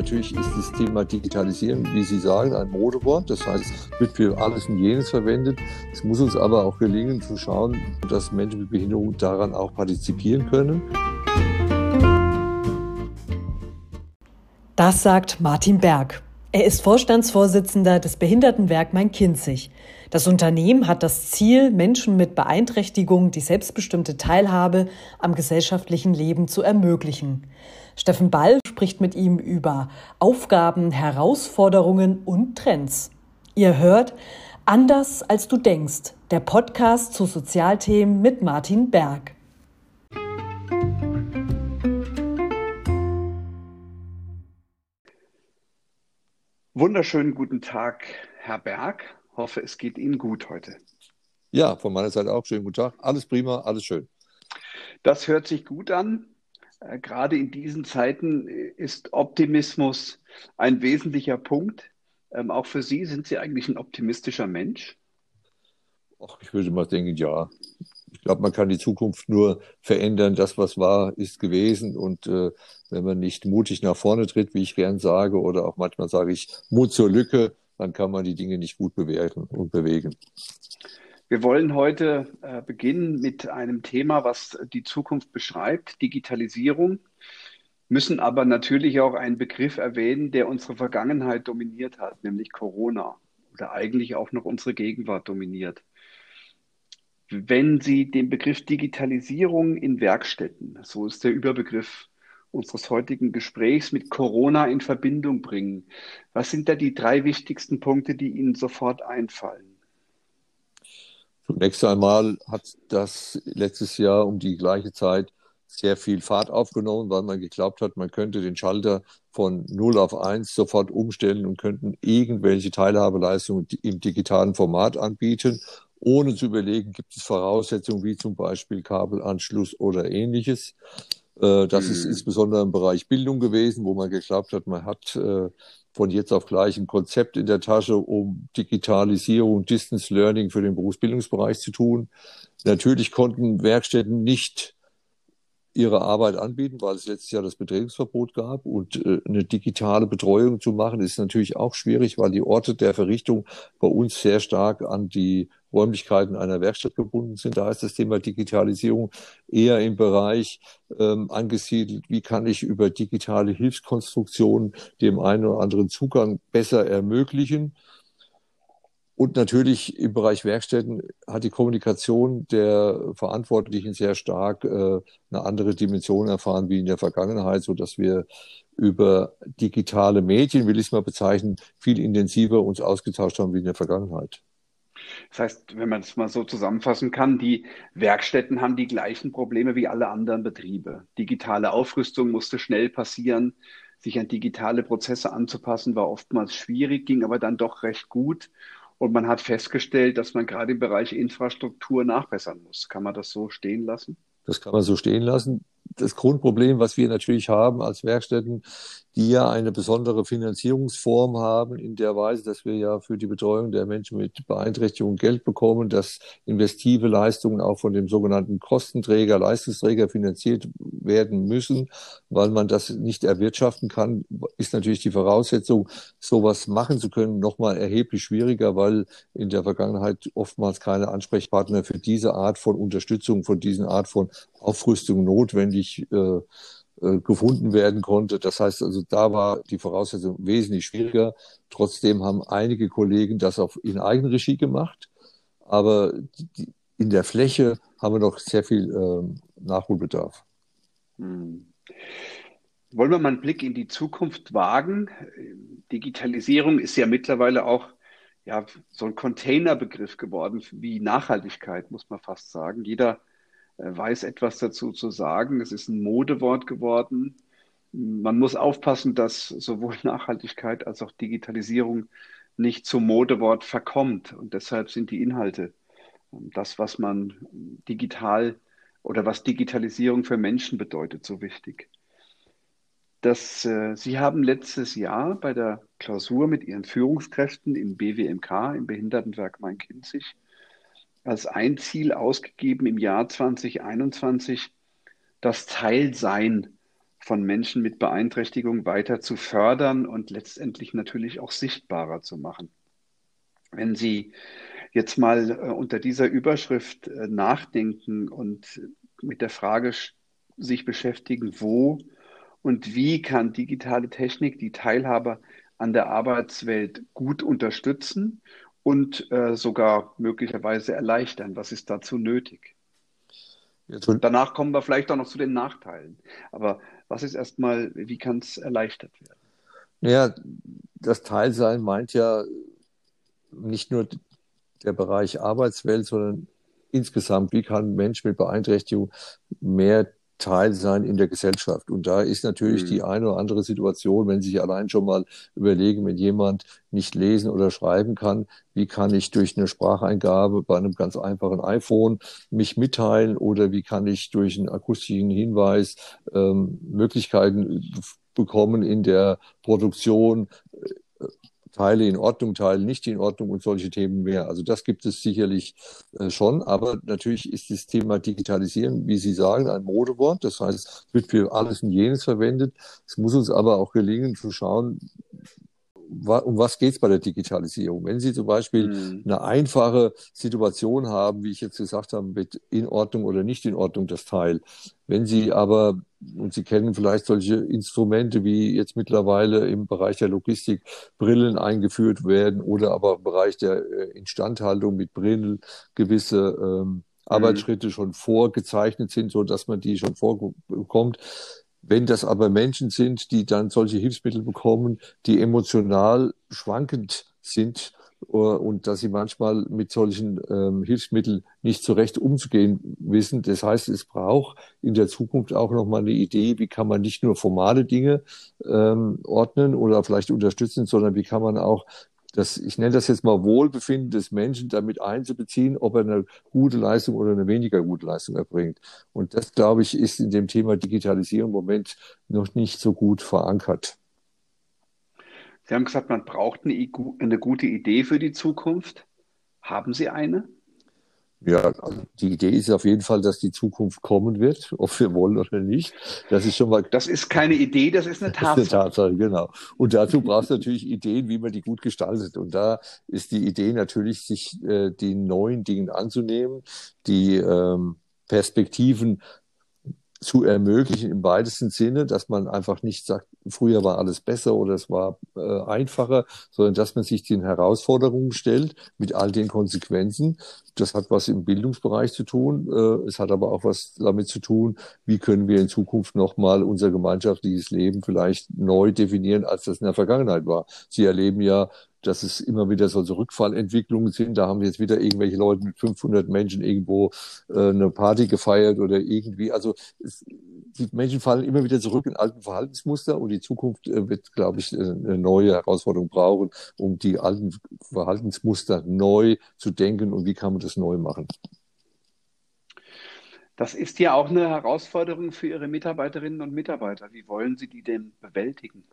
natürlich ist das Thema Digitalisierung, wie Sie sagen, ein Modewort. Das heißt, es wird für alles und jenes verwendet. Es muss uns aber auch gelingen, zu schauen, dass Menschen mit Behinderung daran auch partizipieren können. Das sagt Martin Berg. Er ist Vorstandsvorsitzender des Behindertenwerk Main-Kinzig. Das Unternehmen hat das Ziel, Menschen mit Beeinträchtigung die selbstbestimmte Teilhabe am gesellschaftlichen Leben zu ermöglichen. Steffen Ball spricht mit ihm über Aufgaben, Herausforderungen und Trends. Ihr hört Anders als du denkst, der Podcast zu Sozialthemen mit Martin Berg. Wunderschönen guten Tag, Herr Berg. Hoffe, es geht Ihnen gut heute. Ja, von meiner Seite auch schönen guten Tag. Alles prima, alles schön. Das hört sich gut an. Äh, gerade in diesen Zeiten ist Optimismus ein wesentlicher Punkt. Ähm, auch für Sie sind Sie eigentlich ein optimistischer Mensch? Ach, ich würde mal denken, ja. Ich glaube, man kann die Zukunft nur verändern. Das, was war, ist gewesen. Und äh, wenn man nicht mutig nach vorne tritt, wie ich gern sage, oder auch manchmal sage ich Mut zur Lücke, dann kann man die Dinge nicht gut bewerten und bewegen. Wir wollen heute äh, beginnen mit einem Thema, was die Zukunft beschreibt, Digitalisierung, müssen aber natürlich auch einen Begriff erwähnen, der unsere Vergangenheit dominiert hat, nämlich Corona oder eigentlich auch noch unsere Gegenwart dominiert. Wenn Sie den Begriff Digitalisierung in Werkstätten, so ist der Überbegriff unseres heutigen Gesprächs, mit Corona in Verbindung bringen, was sind da die drei wichtigsten Punkte, die Ihnen sofort einfallen? Zunächst einmal hat das letztes Jahr um die gleiche Zeit sehr viel Fahrt aufgenommen, weil man geglaubt hat, man könnte den Schalter von 0 auf 1 sofort umstellen und könnten irgendwelche Teilhabeleistungen im digitalen Format anbieten ohne zu überlegen, gibt es Voraussetzungen wie zum Beispiel Kabelanschluss oder ähnliches. Äh, das ist mhm. insbesondere im Bereich Bildung gewesen, wo man geglaubt hat, man hat äh, von jetzt auf gleich ein Konzept in der Tasche, um Digitalisierung, Distance Learning für den Berufsbildungsbereich zu tun. Natürlich konnten Werkstätten nicht ihre Arbeit anbieten, weil es letztes Jahr das Betretungsverbot gab. Und äh, eine digitale Betreuung zu machen, ist natürlich auch schwierig, weil die Orte der Verrichtung bei uns sehr stark an die Räumlichkeiten einer Werkstatt gebunden sind. Da ist das Thema Digitalisierung eher im Bereich ähm, angesiedelt, wie kann ich über digitale Hilfskonstruktionen dem einen oder anderen Zugang besser ermöglichen. Und natürlich im Bereich Werkstätten hat die Kommunikation der Verantwortlichen sehr stark äh, eine andere Dimension erfahren wie in der Vergangenheit, so dass wir über digitale Medien, will ich es mal bezeichnen, viel intensiver uns ausgetauscht haben wie in der Vergangenheit. Das heißt, wenn man es mal so zusammenfassen kann, die Werkstätten haben die gleichen Probleme wie alle anderen Betriebe. Digitale Aufrüstung musste schnell passieren. Sich an digitale Prozesse anzupassen war oftmals schwierig, ging aber dann doch recht gut. Und man hat festgestellt, dass man gerade im Bereich Infrastruktur nachbessern muss. Kann man das so stehen lassen? Das kann man so stehen lassen das Grundproblem, was wir natürlich haben als Werkstätten, die ja eine besondere Finanzierungsform haben, in der Weise, dass wir ja für die Betreuung der Menschen mit Beeinträchtigung Geld bekommen, dass investive Leistungen auch von dem sogenannten Kostenträger, Leistungsträger finanziert werden müssen, weil man das nicht erwirtschaften kann, ist natürlich die Voraussetzung, sowas machen zu können, nochmal erheblich schwieriger, weil in der Vergangenheit oftmals keine Ansprechpartner für diese Art von Unterstützung, von diesen Art von Aufrüstung notwendig äh, äh, gefunden werden konnte. Das heißt also, da war die Voraussetzung wesentlich schwieriger. Trotzdem haben einige Kollegen das auch in Eigenregie gemacht. Aber in der Fläche haben wir noch sehr viel äh, Nachholbedarf. Hm. Wollen wir mal einen Blick in die Zukunft wagen? Digitalisierung ist ja mittlerweile auch ja, so ein Containerbegriff geworden, wie Nachhaltigkeit, muss man fast sagen. Jeder äh, weiß etwas dazu zu sagen. Es ist ein Modewort geworden. Man muss aufpassen, dass sowohl Nachhaltigkeit als auch Digitalisierung nicht zum Modewort verkommt. Und deshalb sind die Inhalte, ähm, das, was man digital oder was Digitalisierung für Menschen bedeutet, so wichtig. Das, äh, Sie haben letztes Jahr bei der Klausur mit Ihren Führungskräften im BWMK, im Behindertenwerk Main-Kinzig, als ein Ziel ausgegeben im Jahr 2021, das Teilsein von Menschen mit Beeinträchtigung weiter zu fördern und letztendlich natürlich auch sichtbarer zu machen. Wenn Sie jetzt mal äh, unter dieser Überschrift äh, nachdenken und mit der Frage sich beschäftigen, wo und wie kann digitale Technik die Teilhabe an der Arbeitswelt gut unterstützen und äh, sogar möglicherweise erleichtern. Was ist dazu nötig? Und danach kommen wir vielleicht auch noch zu den Nachteilen. Aber was ist erstmal, wie kann es erleichtert werden? Naja, das Teilsein meint ja nicht nur der Bereich Arbeitswelt, sondern insgesamt, wie kann ein Mensch mit Beeinträchtigung mehr Teil sein in der Gesellschaft. Und da ist natürlich mhm. die eine oder andere Situation, wenn Sie sich allein schon mal überlegen, wenn jemand nicht lesen oder schreiben kann, wie kann ich durch eine Spracheingabe bei einem ganz einfachen iPhone mich mitteilen oder wie kann ich durch einen akustischen Hinweis ähm, Möglichkeiten bekommen in der Produktion Teile in Ordnung, Teile nicht in Ordnung und solche Themen mehr. Also das gibt es sicherlich äh, schon, aber natürlich ist das Thema Digitalisieren, wie Sie sagen, ein Modewort. Das heißt, es wird für alles und jenes verwendet. Es muss uns aber auch gelingen zu schauen, um was geht es bei der Digitalisierung? Wenn Sie zum Beispiel mhm. eine einfache Situation haben, wie ich jetzt gesagt habe, mit in Ordnung oder nicht in Ordnung das Teil. Wenn Sie aber, und Sie kennen vielleicht solche Instrumente, wie jetzt mittlerweile im Bereich der Logistik Brillen eingeführt werden oder aber im Bereich der äh, Instandhaltung mit Brillen gewisse ähm, mhm. Arbeitsschritte schon vorgezeichnet sind, so dass man die schon vorbekommt, wenn das aber Menschen sind, die dann solche Hilfsmittel bekommen, die emotional schwankend sind uh, und dass sie manchmal mit solchen ähm, Hilfsmitteln nicht so recht umzugehen wissen. Das heißt, es braucht in der Zukunft auch nochmal eine Idee, wie kann man nicht nur formale Dinge ähm, ordnen oder vielleicht unterstützen, sondern wie kann man auch das, ich nenne das jetzt mal Wohlbefinden des Menschen damit einzubeziehen, ob er eine gute Leistung oder eine weniger gute Leistung erbringt. Und das, glaube ich, ist in dem Thema Digitalisierung im Moment noch nicht so gut verankert. Sie haben gesagt, man braucht eine, eine gute Idee für die Zukunft. Haben Sie eine? Ja, die Idee ist auf jeden Fall, dass die Zukunft kommen wird, ob wir wollen oder nicht. Das ist schon mal. Das ist keine Idee, das ist eine Tatsache. Das ist eine Tatsache, genau. Und dazu brauchst du natürlich Ideen, wie man die gut gestaltet. Und da ist die Idee natürlich, sich äh, den neuen Dingen anzunehmen, die ähm, Perspektiven zu ermöglichen im weitesten Sinne, dass man einfach nicht sagt, früher war alles besser oder es war äh, einfacher, sondern dass man sich den Herausforderungen stellt mit all den Konsequenzen. Das hat was im Bildungsbereich zu tun. Äh, es hat aber auch was damit zu tun, wie können wir in Zukunft nochmal unser gemeinschaftliches Leben vielleicht neu definieren, als das in der Vergangenheit war. Sie erleben ja dass es immer wieder solche Rückfallentwicklungen sind. Da haben jetzt wieder irgendwelche Leute mit 500 Menschen irgendwo äh, eine Party gefeiert oder irgendwie. Also es, die Menschen fallen immer wieder zurück in alten Verhaltensmuster und die Zukunft äh, wird, glaube ich, eine neue Herausforderung brauchen, um die alten Verhaltensmuster neu zu denken und wie kann man das neu machen. Das ist ja auch eine Herausforderung für Ihre Mitarbeiterinnen und Mitarbeiter. Wie wollen Sie die denn bewältigen?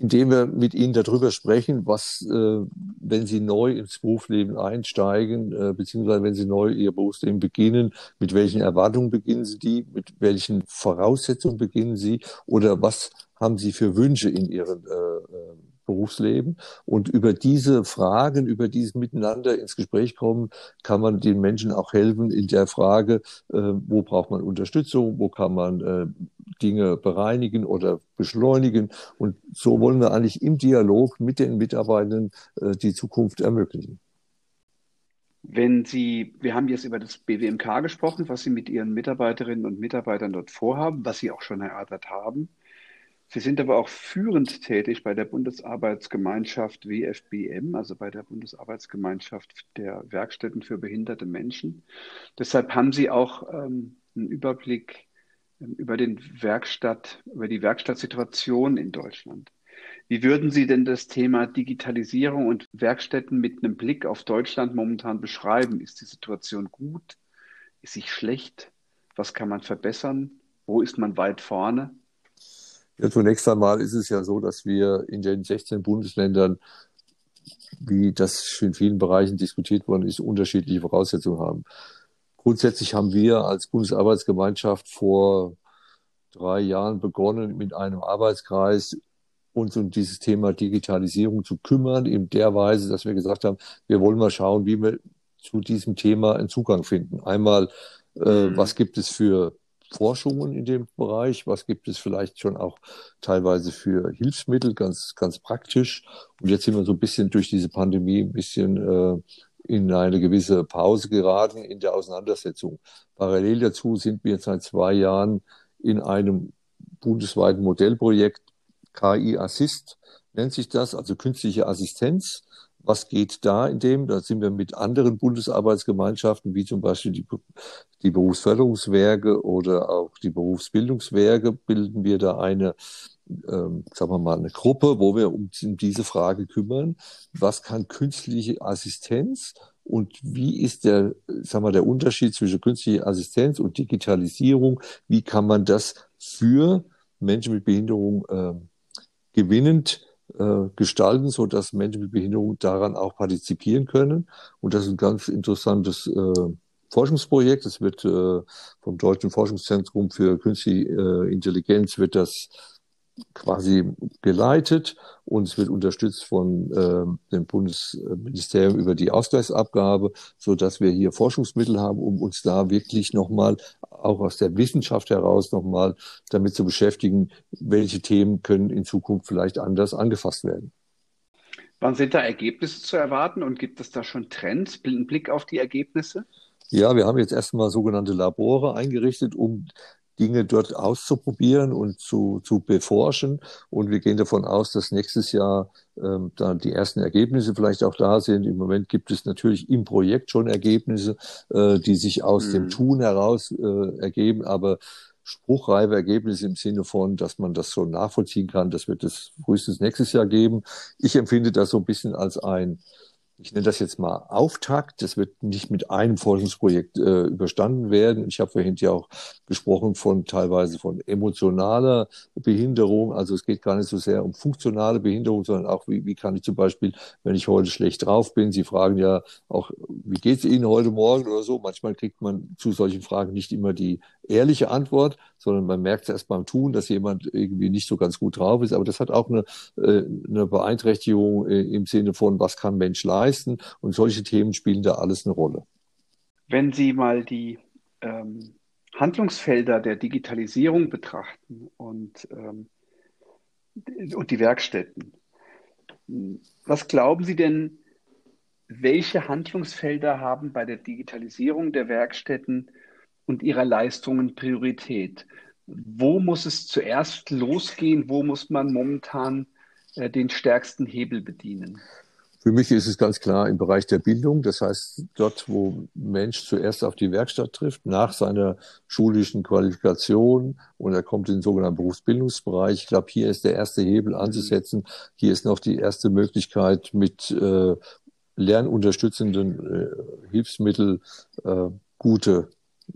Indem wir mit ihnen darüber sprechen, was, äh, wenn sie neu ins Berufsleben einsteigen, äh, beziehungsweise wenn sie neu ihr Berufsleben beginnen, mit welchen Erwartungen beginnen sie die, mit welchen Voraussetzungen beginnen sie? Oder was haben sie für Wünsche in ihren äh, äh Berufsleben. Und über diese Fragen, über dieses Miteinander ins Gespräch kommen, kann man den Menschen auch helfen in der Frage, äh, wo braucht man Unterstützung, wo kann man äh, Dinge bereinigen oder beschleunigen. Und so wollen wir eigentlich im Dialog mit den Mitarbeitern äh, die Zukunft ermöglichen. Wenn Sie, wir haben jetzt über das BWMK gesprochen, was Sie mit Ihren Mitarbeiterinnen und Mitarbeitern dort vorhaben, was Sie auch schon erörtert haben. Sie sind aber auch führend tätig bei der Bundesarbeitsgemeinschaft WFBM, also bei der Bundesarbeitsgemeinschaft der Werkstätten für behinderte Menschen. Deshalb haben Sie auch ähm, einen Überblick über den Werkstatt, über die Werkstattsituation in Deutschland. Wie würden Sie denn das Thema Digitalisierung und Werkstätten mit einem Blick auf Deutschland momentan beschreiben? Ist die Situation gut? Ist sie schlecht? Was kann man verbessern? Wo ist man weit vorne? Ja, zunächst einmal ist es ja so, dass wir in den 16 Bundesländern, wie das in vielen Bereichen diskutiert worden ist, unterschiedliche Voraussetzungen haben. Grundsätzlich haben wir als Bundesarbeitsgemeinschaft vor drei Jahren begonnen, mit einem Arbeitskreis uns um dieses Thema Digitalisierung zu kümmern, in der Weise, dass wir gesagt haben, wir wollen mal schauen, wie wir zu diesem Thema einen Zugang finden. Einmal, äh, mhm. was gibt es für Forschungen in dem Bereich, was gibt es vielleicht schon auch teilweise für Hilfsmittel, ganz, ganz praktisch. Und jetzt sind wir so ein bisschen durch diese Pandemie ein bisschen äh, in eine gewisse Pause geraten in der Auseinandersetzung. Parallel dazu sind wir seit zwei Jahren in einem bundesweiten Modellprojekt KI Assist nennt sich das, also künstliche Assistenz. Was geht da in dem? Da sind wir mit anderen Bundesarbeitsgemeinschaften, wie zum Beispiel die, die Berufsförderungswerke oder auch die Berufsbildungswerke, bilden wir da eine, ähm, sagen wir mal, eine Gruppe, wo wir uns um diese Frage kümmern. Was kann künstliche Assistenz und wie ist der, sagen wir, der Unterschied zwischen künstlicher Assistenz und Digitalisierung? Wie kann man das für Menschen mit Behinderung äh, gewinnend äh, gestalten, so dass Menschen mit Behinderung daran auch partizipieren können. Und das ist ein ganz interessantes äh, Forschungsprojekt. Das wird äh, vom Deutschen Forschungszentrum für Künstliche äh, Intelligenz wird das quasi geleitet und es wird unterstützt von äh, dem Bundesministerium über die Ausgleichsabgabe, so dass wir hier Forschungsmittel haben, um uns da wirklich nochmal auch aus der Wissenschaft heraus nochmal damit zu beschäftigen, welche Themen können in Zukunft vielleicht anders angefasst werden. Wann sind da Ergebnisse zu erwarten und gibt es da schon Trends? Ein Blick auf die Ergebnisse? Ja, wir haben jetzt erstmal sogenannte Labore eingerichtet, um Dinge dort auszuprobieren und zu, zu beforschen. Und wir gehen davon aus, dass nächstes Jahr ähm, da die ersten Ergebnisse vielleicht auch da sind. Im Moment gibt es natürlich im Projekt schon Ergebnisse, äh, die sich aus mhm. dem Tun heraus äh, ergeben, aber spruchreife Ergebnisse im Sinne von, dass man das schon nachvollziehen kann, das wird es frühestens nächstes Jahr geben. Ich empfinde das so ein bisschen als ein ich nenne das jetzt mal Auftakt. Das wird nicht mit einem Forschungsprojekt äh, überstanden werden. Ich habe vorhin ja auch gesprochen von teilweise von emotionaler Behinderung. Also es geht gar nicht so sehr um funktionale Behinderung, sondern auch, wie, wie kann ich zum Beispiel, wenn ich heute schlecht drauf bin, Sie fragen ja auch, wie geht es Ihnen heute Morgen oder so. Manchmal kriegt man zu solchen Fragen nicht immer die ehrliche Antwort, sondern man merkt erst beim Tun, dass jemand irgendwie nicht so ganz gut drauf ist. Aber das hat auch eine, äh, eine Beeinträchtigung äh, im Sinne von, was kann Mensch leisten? Und solche Themen spielen da alles eine Rolle. Wenn Sie mal die ähm, Handlungsfelder der Digitalisierung betrachten und, ähm, und die Werkstätten, was glauben Sie denn, welche Handlungsfelder haben bei der Digitalisierung der Werkstätten und ihrer Leistungen Priorität. Wo muss es zuerst losgehen? Wo muss man momentan äh, den stärksten Hebel bedienen? Für mich ist es ganz klar im Bereich der Bildung. Das heißt, dort, wo Mensch zuerst auf die Werkstatt trifft, nach seiner schulischen Qualifikation und er kommt in den sogenannten Berufsbildungsbereich. Ich glaube, hier ist der erste Hebel anzusetzen. Hier ist noch die erste Möglichkeit mit äh, lernunterstützenden äh, Hilfsmitteln äh, gute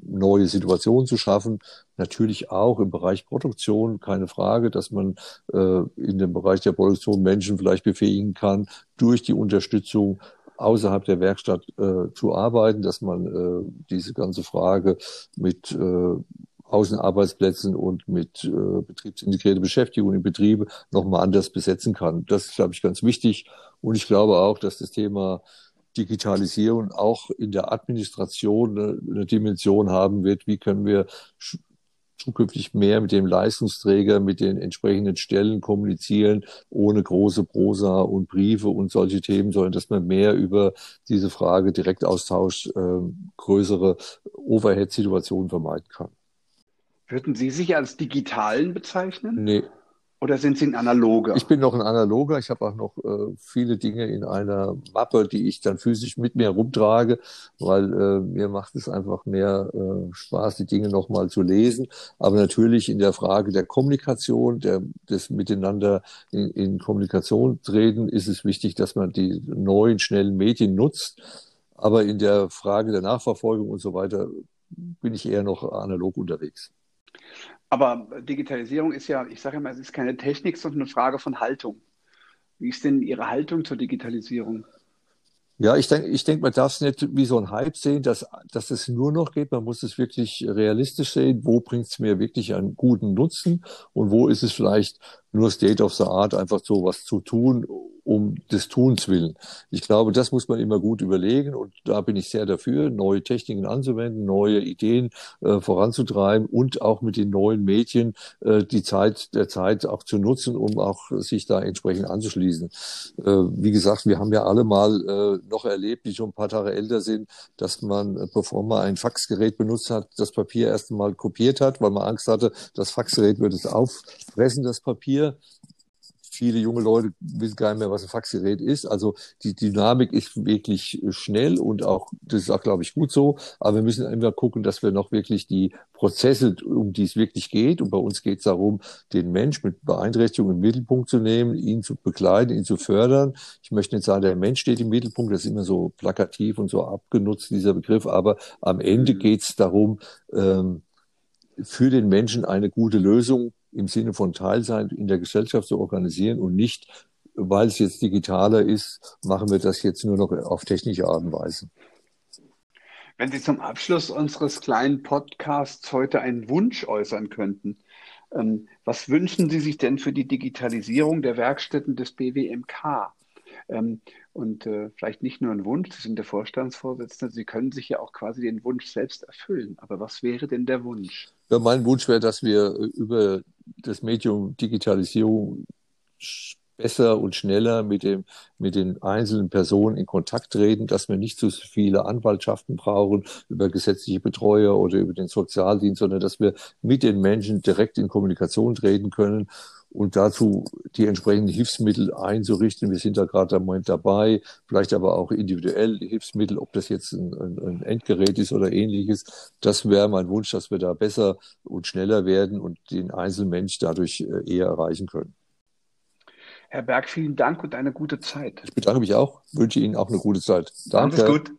neue Situationen zu schaffen. Natürlich auch im Bereich Produktion, keine Frage, dass man äh, in dem Bereich der Produktion Menschen vielleicht befähigen kann, durch die Unterstützung außerhalb der Werkstatt äh, zu arbeiten, dass man äh, diese ganze Frage mit äh, Außenarbeitsplätzen und mit äh, betriebsintegrierter Beschäftigung in Betriebe nochmal anders besetzen kann. Das ist, glaube ich, ganz wichtig. Und ich glaube auch, dass das Thema Digitalisierung auch in der Administration eine, eine Dimension haben wird. Wie können wir zukünftig mehr mit dem Leistungsträger, mit den entsprechenden Stellen kommunizieren, ohne große Prosa und Briefe und solche Themen, sondern dass man mehr über diese Frage Direktaustausch äh, größere Overhead-Situationen vermeiden kann. Würden Sie sich als Digitalen bezeichnen? Nee, oder sind Sie ein Analoger? Ich bin noch ein Analoger. Ich habe auch noch äh, viele Dinge in einer Mappe, die ich dann physisch mit mir rumtrage, weil äh, mir macht es einfach mehr äh, Spaß, die Dinge nochmal zu lesen. Aber natürlich in der Frage der Kommunikation, der, des Miteinander in, in Kommunikation treten, ist es wichtig, dass man die neuen, schnellen Medien nutzt. Aber in der Frage der Nachverfolgung und so weiter bin ich eher noch analog unterwegs. Aber Digitalisierung ist ja, ich sage immer, es ist keine Technik, sondern eine Frage von Haltung. Wie ist denn Ihre Haltung zur Digitalisierung? Ja, ich denke, ich denke, man darf es nicht wie so ein Hype sehen, dass, dass es nur noch geht. Man muss es wirklich realistisch sehen. Wo bringt es mir wirklich einen guten Nutzen und wo ist es vielleicht nur State of the Art, einfach so was zu tun, um des Tuns willen. Ich glaube, das muss man immer gut überlegen und da bin ich sehr dafür, neue Techniken anzuwenden, neue Ideen äh, voranzutreiben und auch mit den neuen Medien äh, die Zeit der Zeit auch zu nutzen, um auch sich da entsprechend anzuschließen. Äh, wie gesagt, wir haben ja alle mal äh, noch erlebt, die schon ein paar Tage älter sind, dass man, äh, bevor man ein Faxgerät benutzt hat, das Papier erst einmal kopiert hat, weil man Angst hatte, das Faxgerät würde es auffressen, das Papier viele junge Leute wissen gar nicht mehr, was ein Faxgerät ist. Also die Dynamik ist wirklich schnell und auch, das ist auch, glaube ich, gut so. Aber wir müssen immer gucken, dass wir noch wirklich die Prozesse, um die es wirklich geht, und bei uns geht es darum, den Mensch mit Beeinträchtigung im Mittelpunkt zu nehmen, ihn zu begleiten, ihn zu fördern. Ich möchte nicht sagen, der Mensch steht im Mittelpunkt, das ist immer so plakativ und so abgenutzt, dieser Begriff, aber am Ende mhm. geht es darum, ähm, für den Menschen eine gute Lösung im Sinne von Teilsein in der Gesellschaft zu organisieren und nicht, weil es jetzt digitaler ist, machen wir das jetzt nur noch auf technische Art und Weise. Wenn Sie zum Abschluss unseres kleinen Podcasts heute einen Wunsch äußern könnten, ähm, was wünschen Sie sich denn für die Digitalisierung der Werkstätten des BWMK? Ähm, und äh, vielleicht nicht nur ein Wunsch, Sie sind der Vorstandsvorsitzende, Sie können sich ja auch quasi den Wunsch selbst erfüllen. Aber was wäre denn der Wunsch? Ja, mein Wunsch wäre, dass wir über das Medium Digitalisierung besser und schneller mit, dem, mit den einzelnen Personen in Kontakt treten, dass wir nicht so viele Anwaltschaften brauchen über gesetzliche Betreuer oder über den Sozialdienst, sondern dass wir mit den Menschen direkt in Kommunikation treten können und dazu die entsprechenden Hilfsmittel einzurichten. Wir sind da gerade im Moment dabei, vielleicht aber auch individuell Hilfsmittel, ob das jetzt ein, ein, ein Endgerät ist oder ähnliches. Das wäre mein Wunsch, dass wir da besser und schneller werden und den Einzelmensch dadurch äh, eher erreichen können. Herr Berg, vielen Dank und eine gute Zeit. Ich bedanke mich auch, wünsche Ihnen auch eine gute Zeit. Danke. Alles gut.